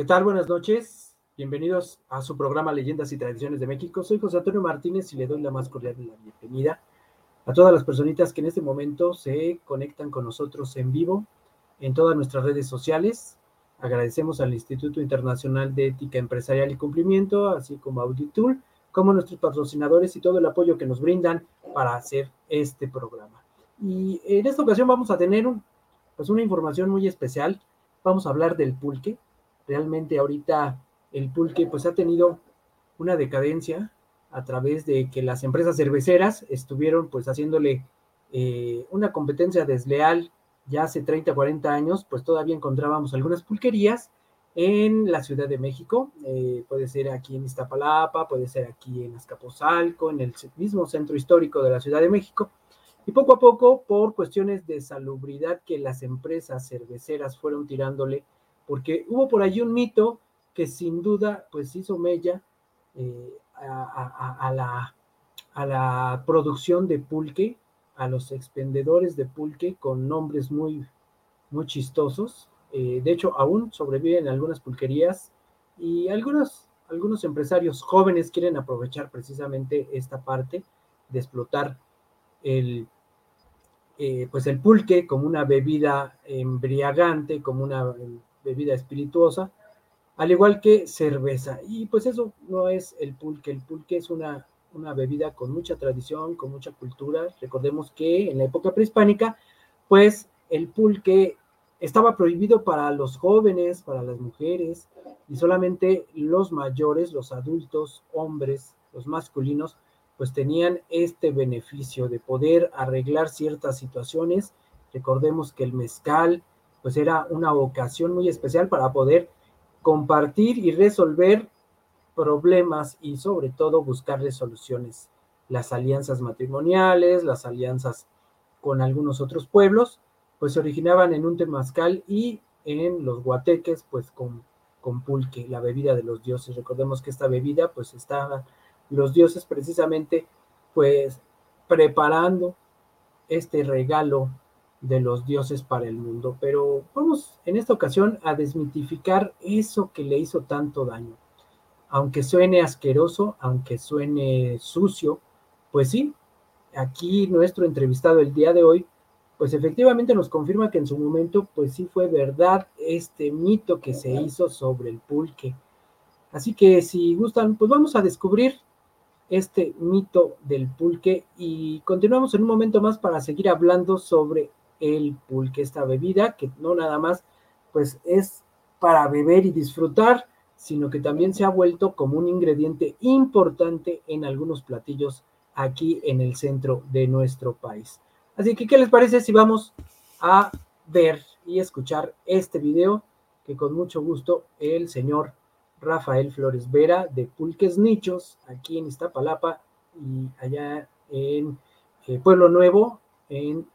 ¿Qué tal? Buenas noches. Bienvenidos a su programa Leyendas y Tradiciones de México. Soy José Antonio Martínez y le doy la más cordial de la bienvenida a todas las personitas que en este momento se conectan con nosotros en vivo en todas nuestras redes sociales. Agradecemos al Instituto Internacional de Ética Empresarial y Cumplimiento, así como Auditool, como nuestros patrocinadores y todo el apoyo que nos brindan para hacer este programa. Y en esta ocasión vamos a tener pues una información muy especial. Vamos a hablar del pulque, realmente ahorita el pulque pues ha tenido una decadencia a través de que las empresas cerveceras estuvieron pues haciéndole eh, una competencia desleal ya hace 30, 40 años, pues todavía encontrábamos algunas pulquerías en la Ciudad de México, eh, puede ser aquí en Iztapalapa, puede ser aquí en Azcapotzalco, en el mismo centro histórico de la Ciudad de México, y poco a poco, por cuestiones de salubridad que las empresas cerveceras fueron tirándole porque hubo por allí un mito que sin duda pues hizo mella eh, a, la, a la producción de pulque, a los expendedores de pulque con nombres muy, muy chistosos. Eh, de hecho, aún sobreviven algunas pulquerías y algunos, algunos empresarios jóvenes quieren aprovechar precisamente esta parte de explotar el, eh, pues el pulque como una bebida embriagante, como una bebida espirituosa, al igual que cerveza. Y pues eso no es el pulque, el pulque es una, una bebida con mucha tradición, con mucha cultura. Recordemos que en la época prehispánica, pues el pulque estaba prohibido para los jóvenes, para las mujeres, y solamente los mayores, los adultos, hombres, los masculinos, pues tenían este beneficio de poder arreglar ciertas situaciones. Recordemos que el mezcal, pues era una ocasión muy especial para poder compartir y resolver problemas y sobre todo buscarle soluciones. Las alianzas matrimoniales, las alianzas con algunos otros pueblos, pues se originaban en un temazcal y en los guateques, pues con, con pulque, la bebida de los dioses. Recordemos que esta bebida, pues estaban los dioses precisamente, pues preparando este regalo de los dioses para el mundo. Pero vamos en esta ocasión a desmitificar eso que le hizo tanto daño. Aunque suene asqueroso, aunque suene sucio, pues sí, aquí nuestro entrevistado el día de hoy, pues efectivamente nos confirma que en su momento, pues sí fue verdad este mito que se hizo sobre el pulque. Así que si gustan, pues vamos a descubrir este mito del pulque y continuamos en un momento más para seguir hablando sobre el pulque, esta bebida que no nada más pues es para beber y disfrutar, sino que también se ha vuelto como un ingrediente importante en algunos platillos aquí en el centro de nuestro país. Así que, ¿qué les parece si vamos a ver y escuchar este video que con mucho gusto el señor Rafael Flores Vera de Pulques Nichos, aquí en Iztapalapa y allá en eh, Pueblo Nuevo, en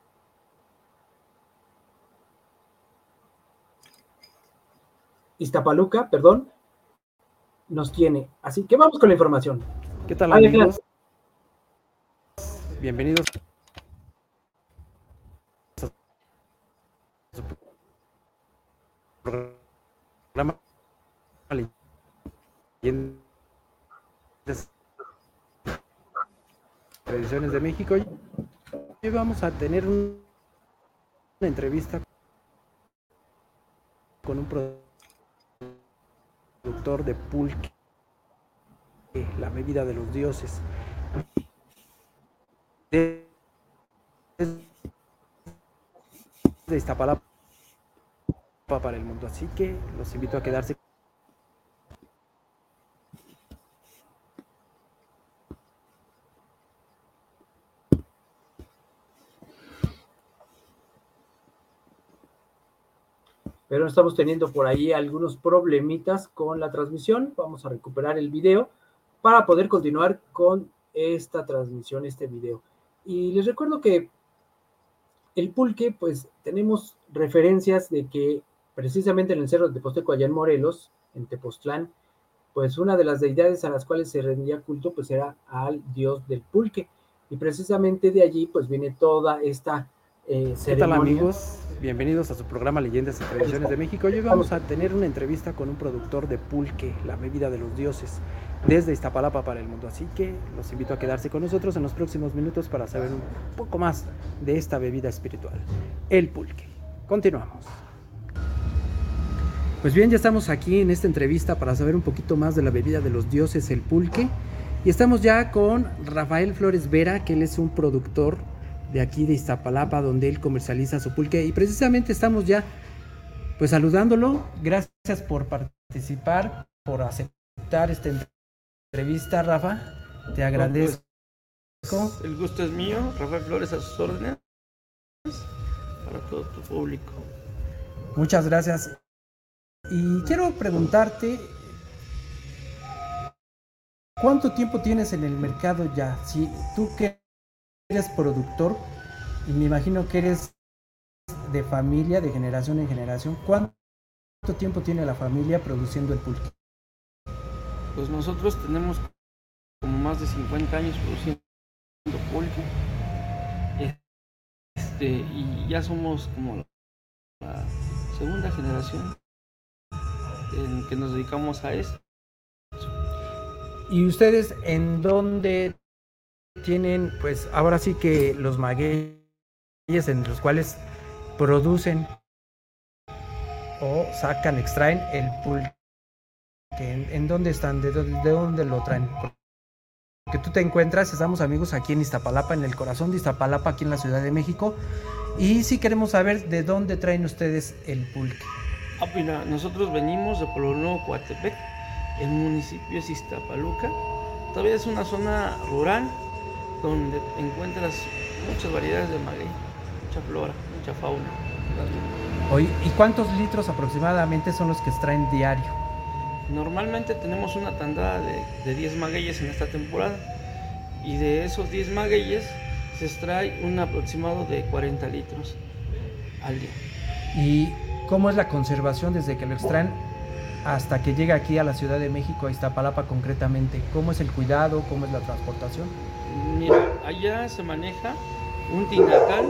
Iztapaluca, perdón, nos tiene. Así que vamos con la información. ¿Qué tal, amigos? Bienvenidos. Programa Tradiciones de México. Hoy vamos a tener una entrevista con un productor productor de pulque, la bebida de los dioses. De, de Iztapalapa para el mundo. Así que los invito a quedarse estamos teniendo por ahí algunos problemitas con la transmisión. Vamos a recuperar el video para poder continuar con esta transmisión, este video. Y les recuerdo que el pulque, pues tenemos referencias de que precisamente en el cerro de Teposteco, allá en Morelos, en Tepoztlán, pues una de las deidades a las cuales se rendía culto, pues era al dios del pulque. Y precisamente de allí, pues viene toda esta eh, ¿Qué tal amigos? Bienvenidos a su programa Leyendas y Tradiciones de México. Hoy vamos a tener una entrevista con un productor de pulque, la bebida de los dioses, desde Iztapalapa para el mundo. Así que los invito a quedarse con nosotros en los próximos minutos para saber un poco más de esta bebida espiritual, el pulque. Continuamos. Pues bien, ya estamos aquí en esta entrevista para saber un poquito más de la bebida de los dioses, el pulque. Y estamos ya con Rafael Flores Vera, que él es un productor de aquí de Iztapalapa, donde él comercializa su pulque. Y precisamente estamos ya pues saludándolo. Gracias por participar, por aceptar esta entrevista, Rafa. Te agradezco. el gusto es mío, Rafael Flores a sus órdenes para todo tu público. Muchas gracias. Y quiero preguntarte, ¿cuánto tiempo tienes en el mercado ya? Si tú que eres productor y me imagino que eres de familia, de generación en generación. ¿Cuánto tiempo tiene la familia produciendo el pulque? Pues nosotros tenemos como más de 50 años produciendo pulque. Este, y ya somos como la segunda generación en que nos dedicamos a eso. ¿Y ustedes en dónde tienen, pues ahora sí que los magueyes en los cuales producen o sacan, extraen el pulque. ¿En, dónde están? ¿De dónde, lo traen? Que tú te encuentras, estamos amigos aquí en Iztapalapa, en el corazón de Iztapalapa, aquí en la Ciudad de México. Y sí queremos saber de dónde traen ustedes el pulque. Ah, mira, nosotros venimos de Pueblo Nuevo, Coatepec. El municipio es Iztapaluca. Todavía es una zona rural, donde encuentras muchas variedades de maguey, mucha flora, mucha fauna. ¿y cuántos litros aproximadamente son los que extraen diario? Normalmente tenemos una tandada de, 10 magueyes en esta temporada y de esos 10 magueyes se extrae un aproximado de 40 litros al día. ¿Y cómo es la conservación desde que lo extraen hasta que llega aquí a la Ciudad de México, a Iztapalapa concretamente? ¿Cómo es el cuidado? ¿Cómo es la transportación? Mira, allá se maneja un tinacal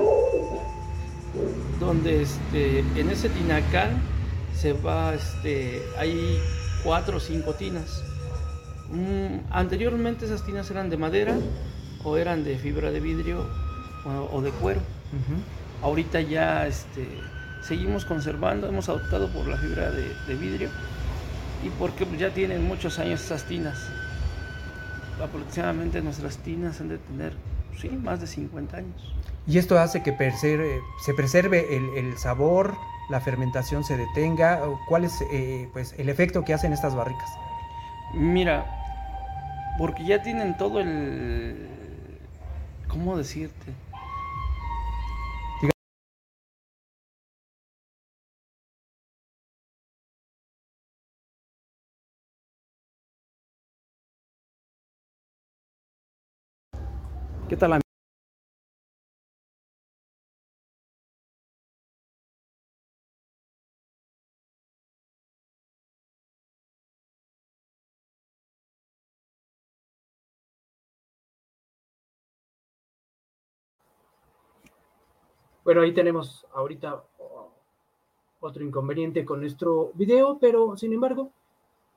donde este, en ese tinacal se va, este, hay cuatro o cinco tinas. Mm, anteriormente esas tinas eran de madera o eran de fibra de vidrio o, de cuero. Ahorita ya este, seguimos conservando, hemos adoptado por la fibra de, vidrio y porque ya tienen muchos años esas tinas aproximadamente nuestras tinas han de tener, sí, más de 50 años. ¿Y esto hace que se preserve el, sabor, la fermentación se detenga? ¿Cuál es eh, pues, el efecto que hacen estas barricas? Mira, porque ya tienen todo el... ¿Cómo decirte? Bueno, ahí tenemos ahorita otro inconveniente con nuestro video, pero sin embargo,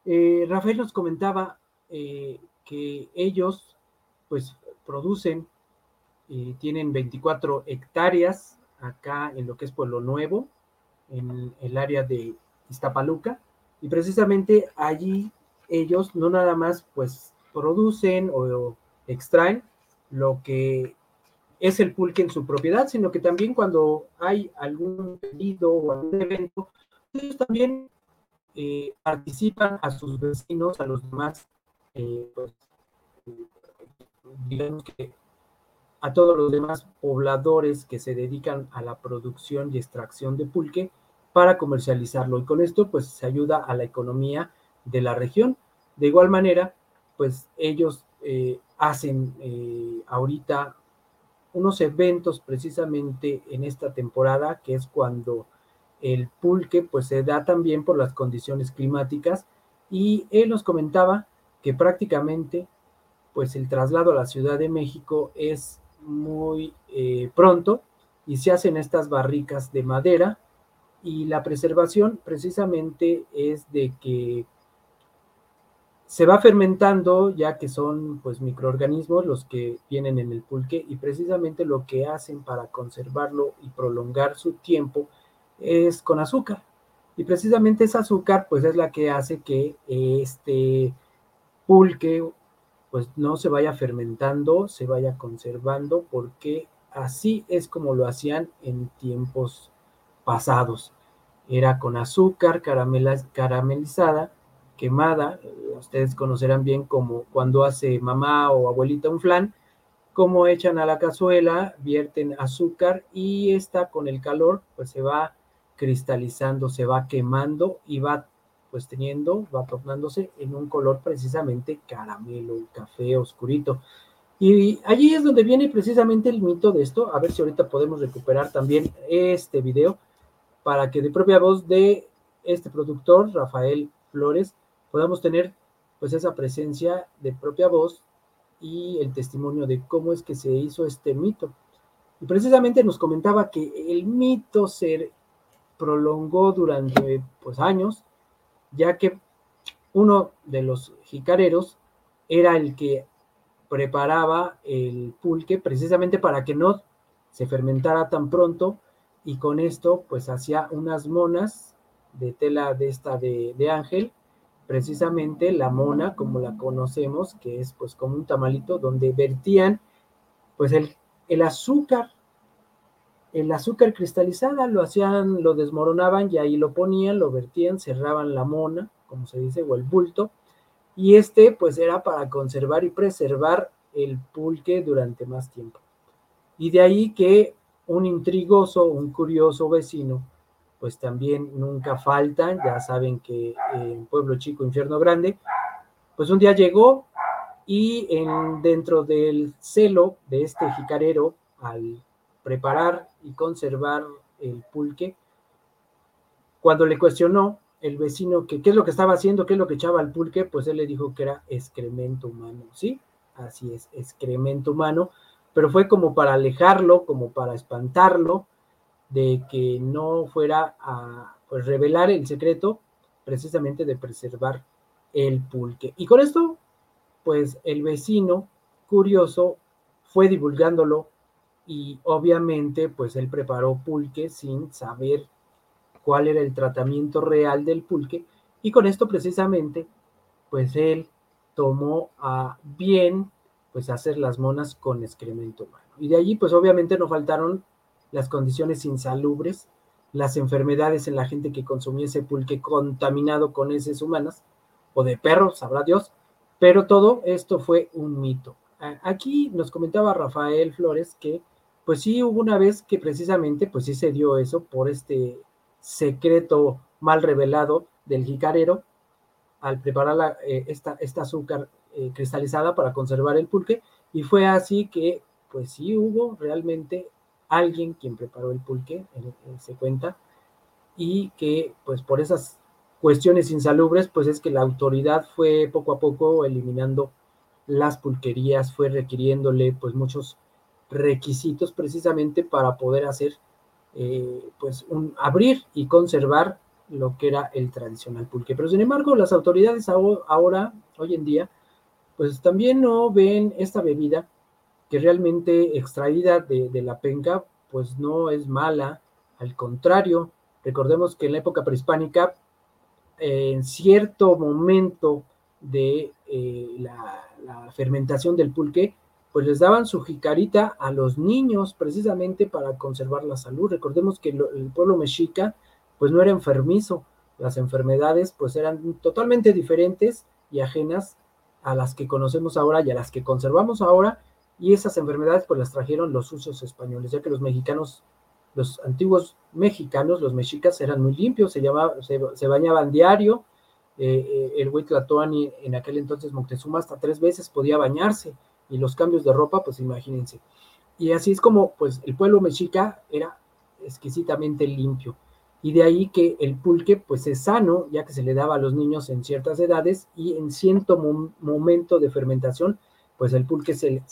eh, Rafael nos comentaba eh, que ellos, pues, producen, y tienen 24 hectáreas acá en lo que es Pueblo Nuevo, en el área de Iztapaluca, y precisamente allí ellos no nada más pues producen o extraen lo que es el pulque en su propiedad, sino que también cuando hay algún pedido o algún evento, ellos también eh, participan a sus vecinos, a los demás eh, pues, digamos que a todos los demás pobladores que se dedican a la producción y extracción de pulque para comercializarlo. Y con esto, pues, se ayuda a la economía de la región. De igual manera, pues, ellos eh, hacen eh, ahorita unos eventos precisamente en esta temporada, que es cuando el pulque, pues, se da también por las condiciones climáticas. Y él nos comentaba que prácticamente pues el traslado a la Ciudad de México es muy eh, pronto y se hacen estas barricas de madera y la preservación precisamente es de que se va fermentando ya que son pues microorganismos los que vienen en el pulque y precisamente lo que hacen para conservarlo y prolongar su tiempo es con azúcar. Y precisamente ese azúcar pues es la que hace que este pulque pues no se vaya fermentando, se vaya conservando porque así es como lo hacían en tiempos pasados. Era con azúcar caramelizada quemada, ustedes conocerán bien como cuando hace mamá o abuelita un flan, como echan a la cazuela, vierten azúcar y esta con el calor pues se va cristalizando, se va quemando y va pues teniendo, va tornándose en un color precisamente caramelo, café oscurito. Y allí es donde viene precisamente el mito de esto. A ver si ahorita podemos recuperar también este video para que de propia voz de este productor, Rafael Flores, podamos tener pues esa presencia de propia voz y el testimonio de cómo es que se hizo este mito. Y precisamente nos comentaba que el mito se prolongó durante pues años, ya que uno de los jicareros era el que preparaba el pulque precisamente para que no se fermentara tan pronto y con esto pues hacía unas monas de tela de esta de, de ángel precisamente la mona, como la conocemos, que es pues como un tamalito donde vertían pues el, el azúcar, el azúcar cristalizada, lo hacían, lo desmoronaban y ahí lo ponían, lo vertían, cerraban la mona, como se dice, o el bulto, y este pues era para conservar y preservar el pulque durante más tiempo. Y de ahí que un intrigoso, un curioso vecino, pues también nunca faltan, ya saben que en Pueblo Chico, Infierno Grande, pues un día llegó y en, dentro del celo de este jicarero, al preparar y conservar el pulque, cuando le cuestionó el vecino que qué es lo que estaba haciendo, qué es lo que echaba al pulque, pues él le dijo que era excremento humano, ¿sí? Así es, excremento humano, pero fue como para alejarlo, como para espantarlo, de que no fuera a pues, revelar el secreto precisamente de preservar el pulque. Y con esto, pues el vecino curioso fue divulgándolo y obviamente pues él preparó pulque sin saber cuál era el tratamiento real del pulque y con esto precisamente pues él tomó a bien pues hacer las monas con excremento humano. Y de allí pues obviamente no faltaron las condiciones insalubres, las enfermedades en la gente que consumía ese pulque contaminado con heces humanas o de perros, sabrá Dios, pero todo esto fue un mito. Aquí nos comentaba Rafael Flores que pues sí hubo una vez que precisamente pues sí se dio eso por este secreto mal revelado del jicarero al preparar la, eh, esta, esta, azúcar eh, cristalizada para conservar el pulque. Y fue así que pues sí hubo realmente alguien quien preparó el pulque, se cuenta, y que pues por esas cuestiones insalubres, pues es que la autoridad fue poco a poco eliminando las pulquerías, fue requiriéndole pues muchos requisitos precisamente para poder hacer eh, pues un abrir y conservar lo que era el tradicional pulque. Pero sin embargo, las autoridades ahora, hoy en día, pues también no ven esta bebida que realmente extraída de, la penca, pues no es mala, al contrario, recordemos que en la época prehispánica, en cierto momento de eh, la, fermentación del pulque, pues les daban su jicarita a los niños precisamente para conservar la salud. Recordemos que el pueblo mexica pues no era enfermizo, las enfermedades pues eran totalmente diferentes y ajenas a las que conocemos ahora y a las que conservamos ahora y esas enfermedades pues las trajeron los usos españoles, ya que los mexicanos, los antiguos mexicanos, los mexicas eran muy limpios, se, llamaba, se, bañaban diario, eh, eh, el Huitlatoani en aquel entonces Moctezuma hasta tres veces podía bañarse y los cambios de ropa, pues imagínense. Y así es como pues el pueblo mexica era exquisitamente limpio. Y de ahí que el pulque pues es sano, ya que se le daba a los niños en ciertas edades y en cierto momento de fermentación, pues el pulque se,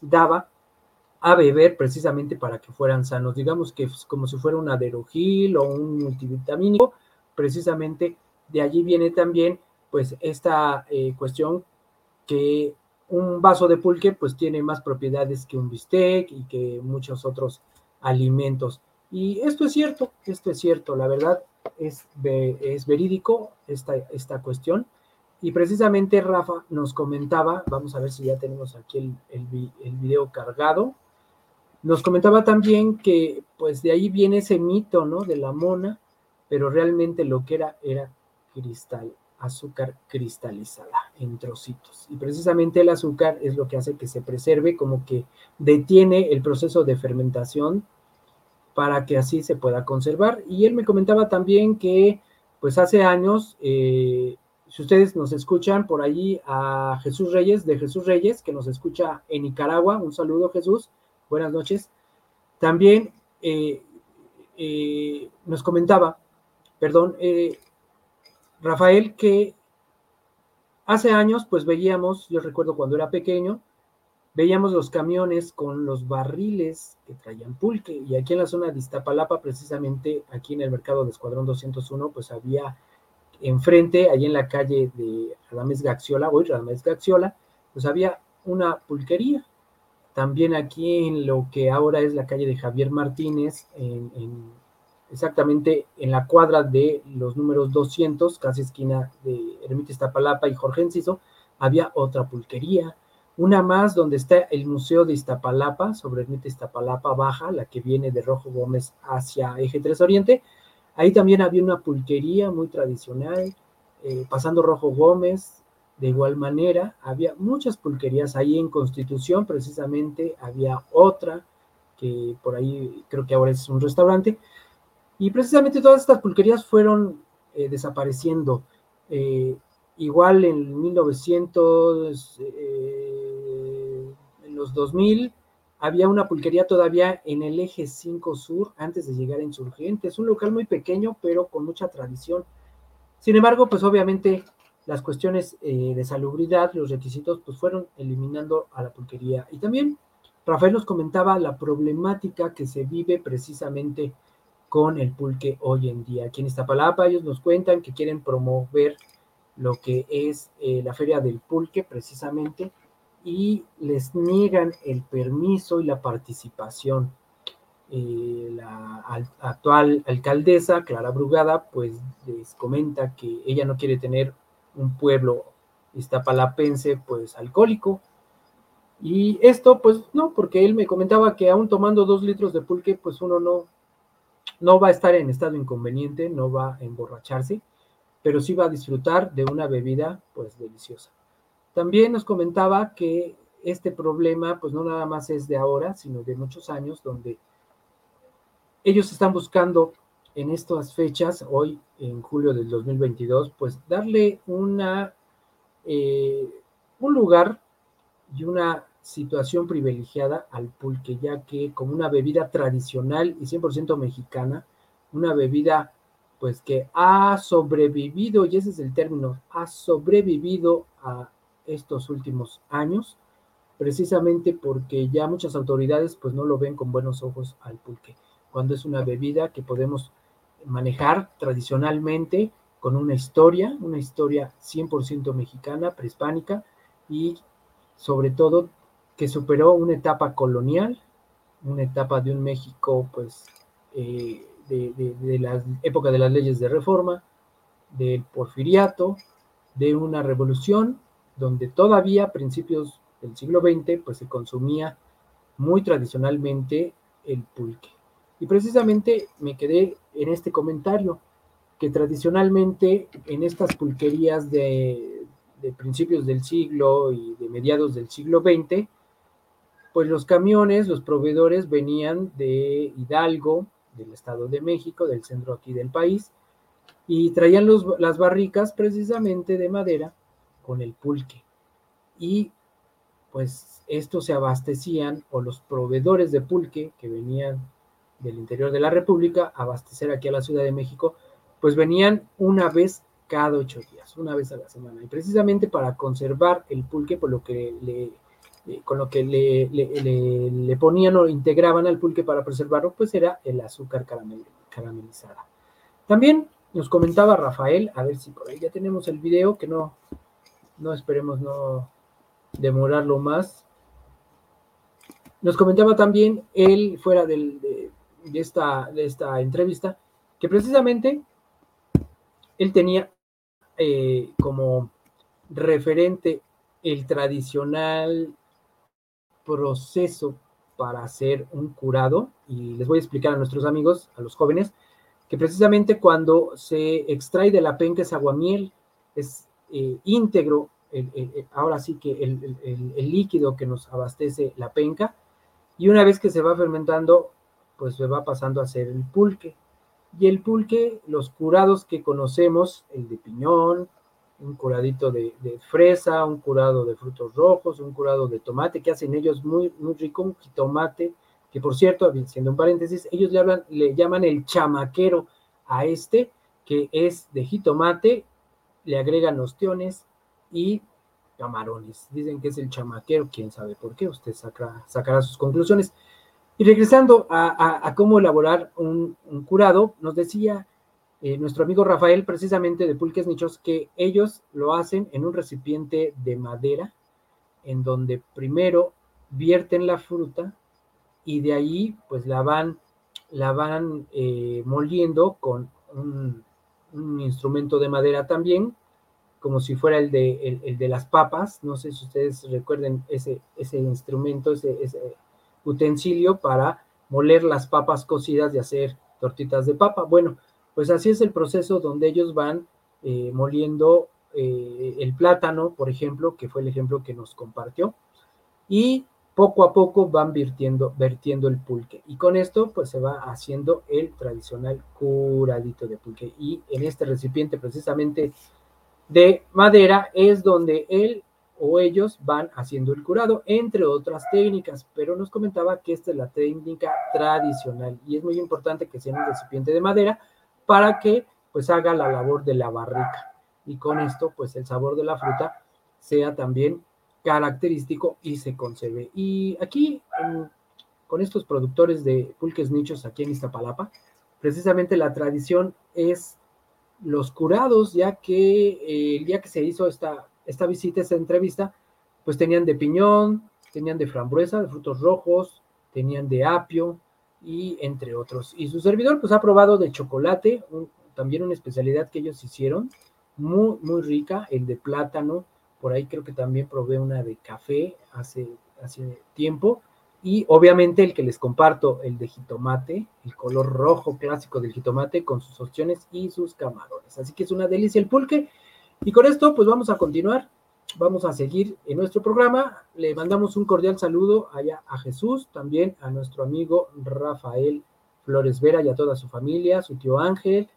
daba a beber precisamente para que fueran sanos, digamos que como si fuera un aderogil o un multivitamínico, precisamente de allí viene también pues esta eh, cuestión que un vaso de pulque pues tiene más propiedades que un bistec y que muchos otros alimentos. Y esto es cierto, esto es cierto, la verdad es, es verídico esta, esta cuestión. Y precisamente Rafa nos comentaba, vamos a ver si ya tenemos aquí el, el, el video cargado, nos comentaba también que pues de ahí viene ese mito, ¿no? De la mona, pero realmente lo que era era cristal, azúcar cristalizada en trocitos. Y precisamente el azúcar es lo que hace que se preserve, como que detiene el proceso de fermentación para que así se pueda conservar. Y él me comentaba también que pues hace años, eh, si ustedes nos escuchan por allí a Jesús Reyes, de Jesús Reyes, que nos escucha en Nicaragua, un saludo Jesús, buenas noches. También eh, eh, nos comentaba, perdón, eh, Rafael, que hace años, pues veíamos, yo recuerdo cuando era pequeño, veíamos los camiones con los barriles que traían pulque. Y aquí en la zona de Iztapalapa, precisamente aquí en el mercado de Escuadrón 201, pues había enfrente, allí en la calle de Radames Gaxiola, hoy Radames Gaxiola, pues había una pulquería también aquí en lo que ahora es la calle de Javier Martínez, en, exactamente en la cuadra de los números 200, casi esquina de Ermita Iztapalapa y Jorge Enciso, había otra pulquería, una más donde está el Museo de Iztapalapa, sobre Ermita Iztapalapa Baja, la que viene de Rojo Gómez hacia Eje 3 Oriente. Ahí también había una pulquería muy tradicional, eh, pasando Rojo Gómez, de igual manera, había muchas pulquerías ahí en Constitución, precisamente había otra que por ahí creo que ahora es un restaurante, y precisamente todas estas pulquerías fueron eh, desapareciendo. Eh, igual en 1900, eh, en los 2000, había una pulquería todavía en el eje 5 sur antes de llegar a Insurgentes, un local muy pequeño pero con mucha tradición. Sin embargo, pues obviamente las cuestiones eh, de salubridad, los requisitos, pues fueron eliminando a la pulquería. Y también Rafael nos comentaba la problemática que se vive precisamente con el pulque hoy en día. Aquí en Iztapalapa ellos nos cuentan que quieren promover lo que es eh, la feria del pulque precisamente y les niegan el permiso y la participación. Eh, la actual alcaldesa, Clara Brugada, pues les comenta que ella no quiere tener un pueblo iztapalapense pues alcohólico. Y esto pues no, porque él me comentaba que aún tomando dos litros de pulque pues uno no, no va a estar en estado inconveniente, no va a emborracharse, pero sí va a disfrutar de una bebida pues deliciosa. También nos comentaba que este problema pues no nada más es de ahora, sino de muchos años, donde ellos están buscando en estas fechas, hoy en julio del 2022, pues darle una, eh, un lugar y una situación privilegiada al pulque, ya que como una bebida tradicional y 100% mexicana, una bebida pues que ha sobrevivido, y ese es el término, ha sobrevivido a estos últimos años, precisamente porque ya muchas autoridades pues no lo ven con buenos ojos al pulque, cuando es una bebida que podemos manejar tradicionalmente con una historia, una historia 100% mexicana, prehispánica y sobre todo que superó una etapa colonial, una etapa de un México pues eh, de, la época de las leyes de reforma, del porfiriato, de una revolución donde todavía a principios del siglo XX pues se consumía muy tradicionalmente el pulque. Y precisamente me quedé en este comentario, que tradicionalmente en estas pulquerías de, principios del siglo y de mediados del siglo XX, pues los camiones, los proveedores venían de Hidalgo, del Estado de México, del centro aquí del país, y traían las barricas precisamente de madera con el pulque. Y pues estos se abastecían, o los proveedores de pulque que venían del interior de la República abastecer aquí a la Ciudad de México, pues venían una vez cada ocho días, una vez a la semana. Y precisamente para conservar el pulque, por lo que le eh, con lo que le, le, ponían o integraban al pulque para preservarlo, pues era el azúcar caramelizada. También nos comentaba Rafael, a ver si por ahí ya tenemos el video, que no, no esperemos no demorarlo más. Nos comentaba también él, fuera de, esta, de esta entrevista, que precisamente él tenía eh, como referente el tradicional proceso para hacer un curado, y les voy a explicar a nuestros amigos, a los jóvenes, que precisamente cuando se extrae de la penca ese aguamiel, es eh, íntegro, ahora sí que el, líquido que nos abastece la penca, y una vez que se va fermentando, pues se va pasando a ser el pulque. Y el pulque, los curados que conocemos, el de piñón, un curadito de, fresa, un curado de frutos rojos, un curado de tomate, que hacen ellos muy, muy rico, un jitomate, que por cierto, siendo un paréntesis, ellos le, hablan, le llaman el chamaquero a este, que es de jitomate, le agregan ostiones y camarones. Dicen que es el chamaquero, quién sabe por qué, usted sacará sus conclusiones. Y regresando a, cómo elaborar un, curado, nos decía eh, nuestro amigo Rafael, precisamente de Pulques Nichos, que ellos lo hacen en un recipiente de madera, en donde primero vierten la fruta y de ahí pues la van, la van eh, moliendo con un, instrumento de madera también, como si fuera el de, el, de las papas. No sé si ustedes recuerden ese, ese instrumento, ese, ese utensilio para moler las papas cocidas y hacer tortitas de papa. Bueno, pues así es el proceso donde ellos van eh, moliendo eh, el plátano, por ejemplo, que fue el ejemplo que nos compartió, y poco a poco van vertiendo, vertiendo el pulque. Y con esto, pues se va haciendo el tradicional curadito de pulque. Y en este recipiente precisamente de madera es donde él o ellos van haciendo el curado, entre otras técnicas, pero nos comentaba que esta es la técnica tradicional y es muy importante que sea un recipiente de madera para que pues haga la labor de la barrica y con esto pues el sabor de la fruta sea también característico y se conserve. Y aquí con estos productores de pulques nichos aquí en Iztapalapa, precisamente la tradición es los curados, ya que eh, el día que se hizo esta esta visita, esta entrevista, pues tenían de piñón, tenían de frambuesa, de frutos rojos, tenían de apio y entre otros. Y su servidor pues ha probado de chocolate, también una especialidad que ellos hicieron, muy, muy rica, el de plátano, por ahí creo que también probé una de café hace, hace tiempo, y obviamente el que les comparto, el de jitomate, el color rojo clásico del jitomate con sus opciones y sus camarones. Así que es una delicia el pulque. Y con esto, pues vamos a continuar, vamos a seguir en nuestro programa. Le mandamos un cordial saludo allá a Jesús, también a nuestro amigo Rafael Flores Vera y a toda su familia, su tío Ángel.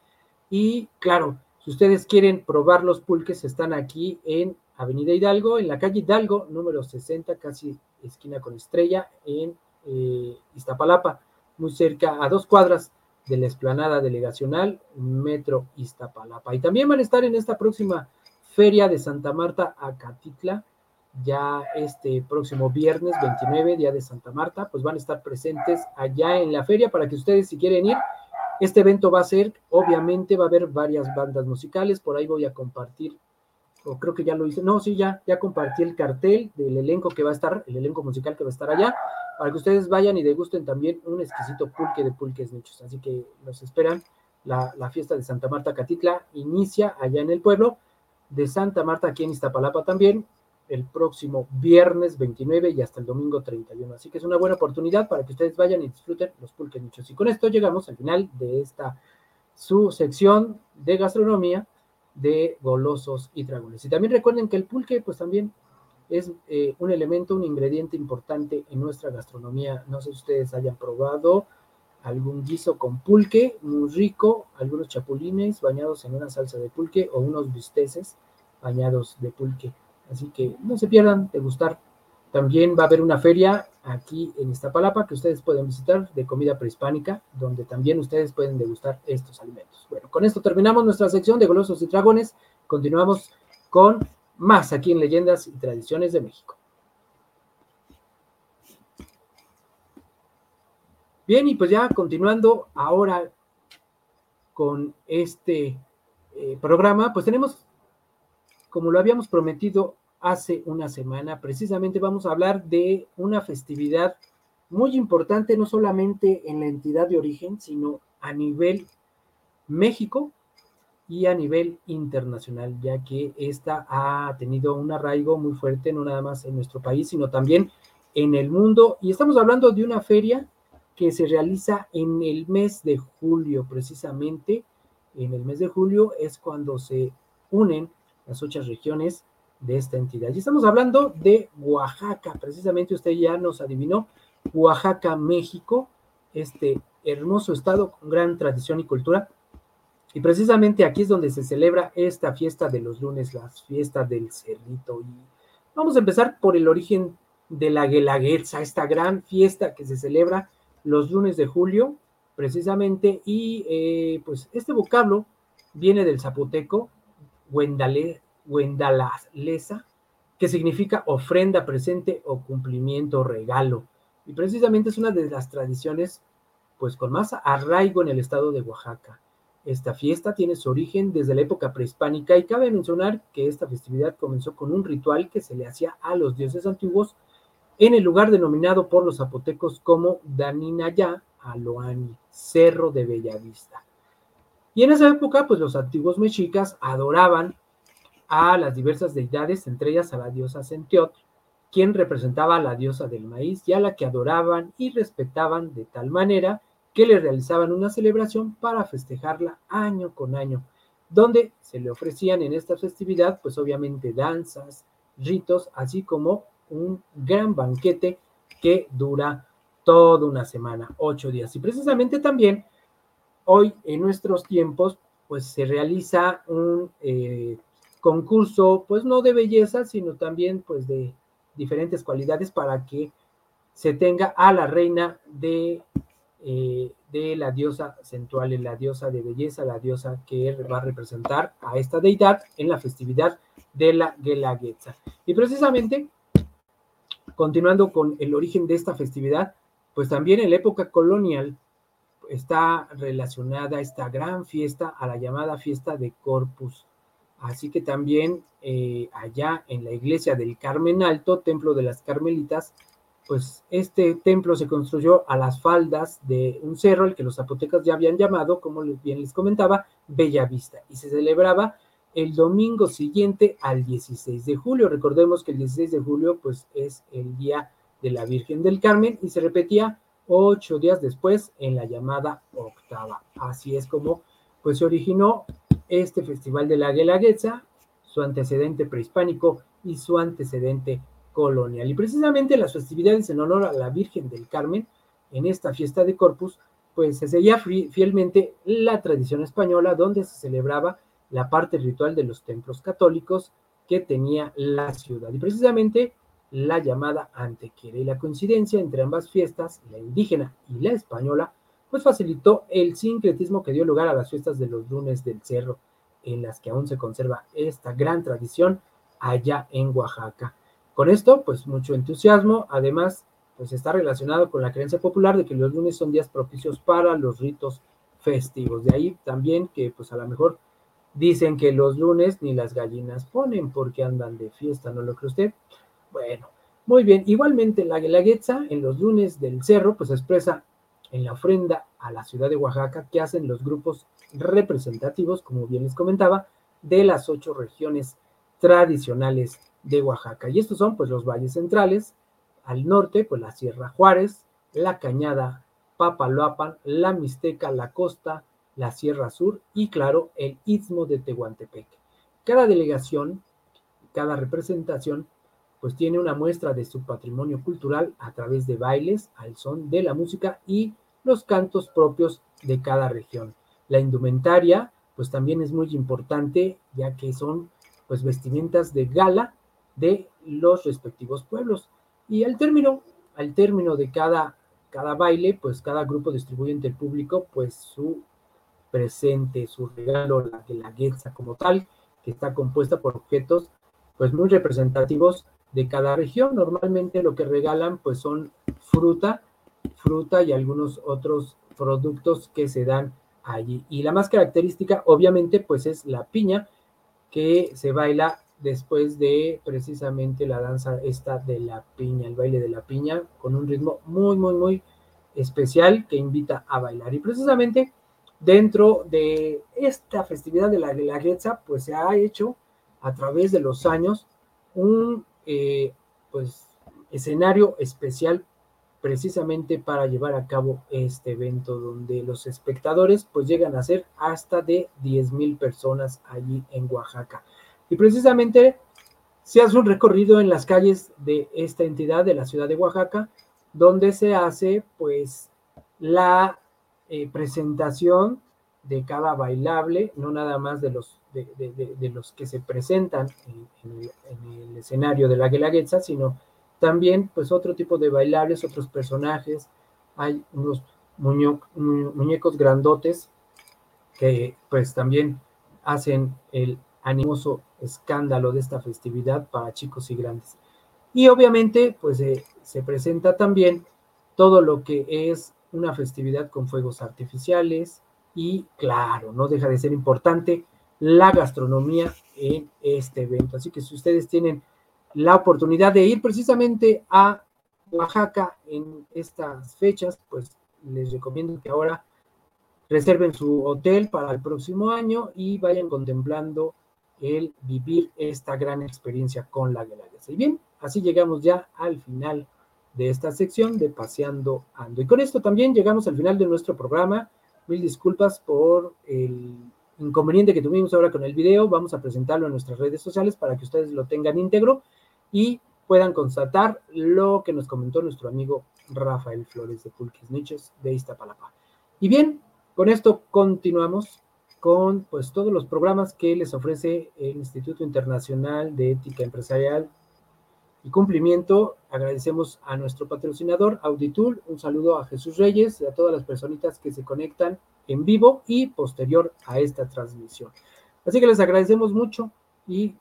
Y claro, si ustedes quieren probar los pulques, están aquí en Avenida Hidalgo, en la calle Hidalgo, número 60, casi esquina con estrella, en eh, Iztapalapa, muy cerca, a dos cuadras de la explanada delegacional Metro Iztapalapa. Y también van a estar en esta próxima feria de Santa Marta Acatitla, ya este próximo viernes 29, día de Santa Marta, pues van a estar presentes allá en la feria para que ustedes si quieren ir. Este evento va a ser, obviamente va a haber varias bandas musicales, por ahí voy a compartir, o creo que ya lo hice, no, sí, ya, ya compartí el cartel del elenco que va a estar, el elenco musical que va a estar allá para que ustedes vayan y degusten también un exquisito pulque de pulques nichos. Así que los esperan. La, fiesta de Santa Marta Catitla inicia allá en el pueblo de Santa Marta, aquí en Iztapalapa también, el próximo viernes 29 y hasta el domingo 31. Así que es una buena oportunidad para que ustedes vayan y disfruten los pulques nichos. Y con esto llegamos al final de esta su sección de gastronomía de golosos y dragones. Y también recuerden que el pulque, pues también es eh, un elemento, un ingrediente importante en nuestra gastronomía. No sé si ustedes hayan probado algún guiso con pulque, muy rico, algunos chapulines bañados en una salsa de pulque o unos bisteces añados de pulque. Así que no se pierdan de gustar. También va a haber una feria aquí en Iztapalapa que ustedes pueden visitar de comida prehispánica, donde también ustedes pueden degustar estos alimentos. Bueno, con esto terminamos nuestra sección de golosos y dragones. Continuamos con más aquí en Leyendas y Tradiciones de México. Bien, y pues ya continuando ahora con este eh, programa, pues tenemos como lo habíamos prometido hace una semana, precisamente vamos a hablar de una festividad muy importante, no solamente en la entidad de origen, sino a nivel México y a nivel internacional, ya que esta ha tenido un arraigo muy fuerte, no nada más en nuestro país, sino también en el mundo. Y estamos hablando de una feria que se realiza en el mes de julio, precisamente. En el mes de julio es cuando se unen las ocho regiones de esta entidad. Y estamos hablando de Oaxaca, precisamente usted ya nos adivinó, Oaxaca, México, este hermoso estado con gran tradición y cultura. Y precisamente aquí es donde se celebra esta fiesta de los lunes, la fiesta del cerrito. Y vamos a empezar por el origen de la Guelaguetza, esta gran fiesta que se celebra los lunes de julio, precisamente, y eh, pues este vocablo viene del zapoteco Wendalalesa, que significa ofrenda presente o cumplimiento, regalo. Y precisamente es una de las tradiciones pues con más arraigo en el estado de Oaxaca. Esta fiesta tiene su origen desde la época prehispánica y cabe mencionar que esta festividad comenzó con un ritual que se le hacía a los dioses antiguos en el lugar denominado por los zapotecos como Daninaya Aloani, Cerro de Bellavista. Y en esa época, pues los antiguos mexicas adoraban a las diversas deidades, entre ellas a la diosa Sentiot, quien representaba a la diosa del maíz y a la que adoraban y respetaban de tal manera que le realizaban una celebración para festejarla año con año, donde se le ofrecían en esta festividad, pues obviamente danzas, ritos, así como un gran banquete que dura toda una semana, ocho días. Y precisamente también hoy en nuestros tiempos, pues se realiza un eh, concurso, pues no de belleza, sino también pues de diferentes cualidades para que se tenga a la reina de, eh, la diosa central, la diosa de belleza, la diosa que va a representar a esta deidad en la festividad de la Guelaguetza. Y precisamente Continuando con el origen de esta festividad, pues también en la época colonial está relacionada esta gran fiesta a la llamada fiesta de Corpus. Así que también eh, allá en la iglesia del Carmen Alto, templo de las Carmelitas, pues este templo se construyó a las faldas de un cerro, el que los zapotecas ya habían llamado, como bien les comentaba, Bella Vista, y se celebraba el domingo siguiente al 16 de julio. Recordemos que el 16 de julio pues es el día de la Virgen del Carmen y se repetía ocho días después en la llamada octava. Así es como pues se originó este festival de la Guelaguetza, su antecedente prehispánico y su antecedente colonial. Y precisamente las festividades en honor a la Virgen del Carmen, en esta fiesta de Corpus, pues se seguía fielmente la tradición española donde se celebraba la parte ritual de los templos católicos que tenía la ciudad. Y precisamente la llamada antequera y la coincidencia entre ambas fiestas, la indígena y la española, pues facilitó el sincretismo que dio lugar a las fiestas de los lunes del cerro, en las que aún se conserva esta gran tradición allá en Oaxaca. Con esto, pues mucho entusiasmo, además, pues está relacionado con la creencia popular de que los lunes son días propicios para los ritos festivos. De ahí también que pues a lo mejor Dicen que los lunes ni las gallinas ponen porque andan de fiesta, ¿no lo cree usted? Bueno, muy bien. Igualmente la guelaguetza en los lunes del cerro pues expresa en la ofrenda a la ciudad de Oaxaca que hacen los grupos representativos, como bien les comentaba, de las ocho regiones tradicionales de Oaxaca. Y estos son pues los valles centrales, al norte pues la Sierra Juárez, la Cañada Papaloapan, la Mixteca, la Costa, la Sierra Sur y, claro, el Istmo de Tehuantepec. Cada delegación, cada representación, pues tiene una muestra de su patrimonio cultural a través de bailes al son de la música y los cantos propios de cada región. La indumentaria, pues también es muy importante, ya que son pues vestimentas de gala de los respectivos pueblos. Y al término, al término de cada, cada baile, pues cada grupo distribuye entre el público pues su presente, su regalo, la de la guetza como tal, que está compuesta por objetos pues muy representativos de cada región. Normalmente lo que regalan pues son fruta fruta y algunos otros productos que se dan allí. Y la más característica, obviamente, pues es la piña que se baila después de precisamente la danza esta de la piña, el baile de la piña, con un ritmo muy, muy, muy especial que invita a bailar. Y precisamente dentro de esta festividad de la Guelaguetza, pues se ha hecho a través de los años un eh, pues, escenario especial precisamente para llevar a cabo este evento donde los espectadores pues llegan a ser hasta de 10 mil personas allí en Oaxaca. Y precisamente se hace un recorrido en las calles de esta entidad de la ciudad de Oaxaca, donde se hace pues la eh, presentación de cada bailable, no nada más de los, de, los que se presentan en, el, escenario de la Guelaguetza, sino también, pues, otro tipo de bailables, otros personajes. Hay unos muñecos grandotes que, pues, también hacen el animoso escándalo de esta festividad para chicos y grandes. Y obviamente, pues, se presenta también todo lo que es una festividad con fuegos artificiales y, claro, no deja de ser importante la gastronomía en este evento. Así que si ustedes tienen la oportunidad de ir precisamente a Oaxaca en estas fechas, pues les recomiendo que ahora reserven su hotel para el próximo año y vayan contemplando el vivir esta gran experiencia con la Guelaguetza. Y bien, así llegamos ya al final de esta sección de Paseando Ando. Y con esto también llegamos al final de nuestro programa. Mil disculpas por el inconveniente que tuvimos ahora con el video. Vamos a presentarlo en nuestras redes sociales para que ustedes lo tengan íntegro y puedan constatar lo que nos comentó nuestro amigo Rafael Flores de Pulques Niches de Iztapalapa. Y bien, con esto continuamos con pues todos los programas que les ofrece el Instituto Internacional de Ética Empresarial y Cumplimiento. Agradecemos a nuestro patrocinador Auditul, un saludo a Jesús Reyes y a todas las personitas que se conectan en vivo y posterior a esta transmisión. Así que les agradecemos mucho y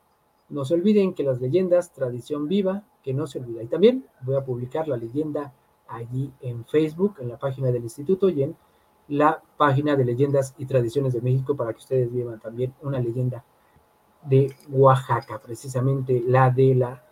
no se olviden que las leyendas, tradición viva, que no se olvida. Y también voy a publicar la leyenda allí en Facebook, en la página del instituto y en la página de leyendas y tradiciones de México para que ustedes vivan también una leyenda de Oaxaca, precisamente la de la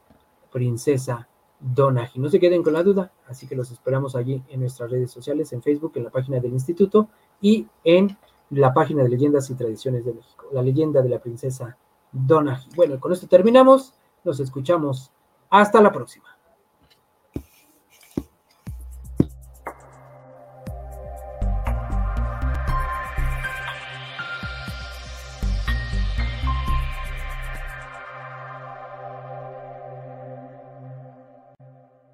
princesa Donaji. No se queden con la duda, así que los esperamos allí en nuestras redes sociales, en Facebook, en la página del instituto y en la página de leyendas y tradiciones de México, la leyenda de la princesa Donaghy. Bueno, con esto terminamos. Nos escuchamos. Hasta la próxima.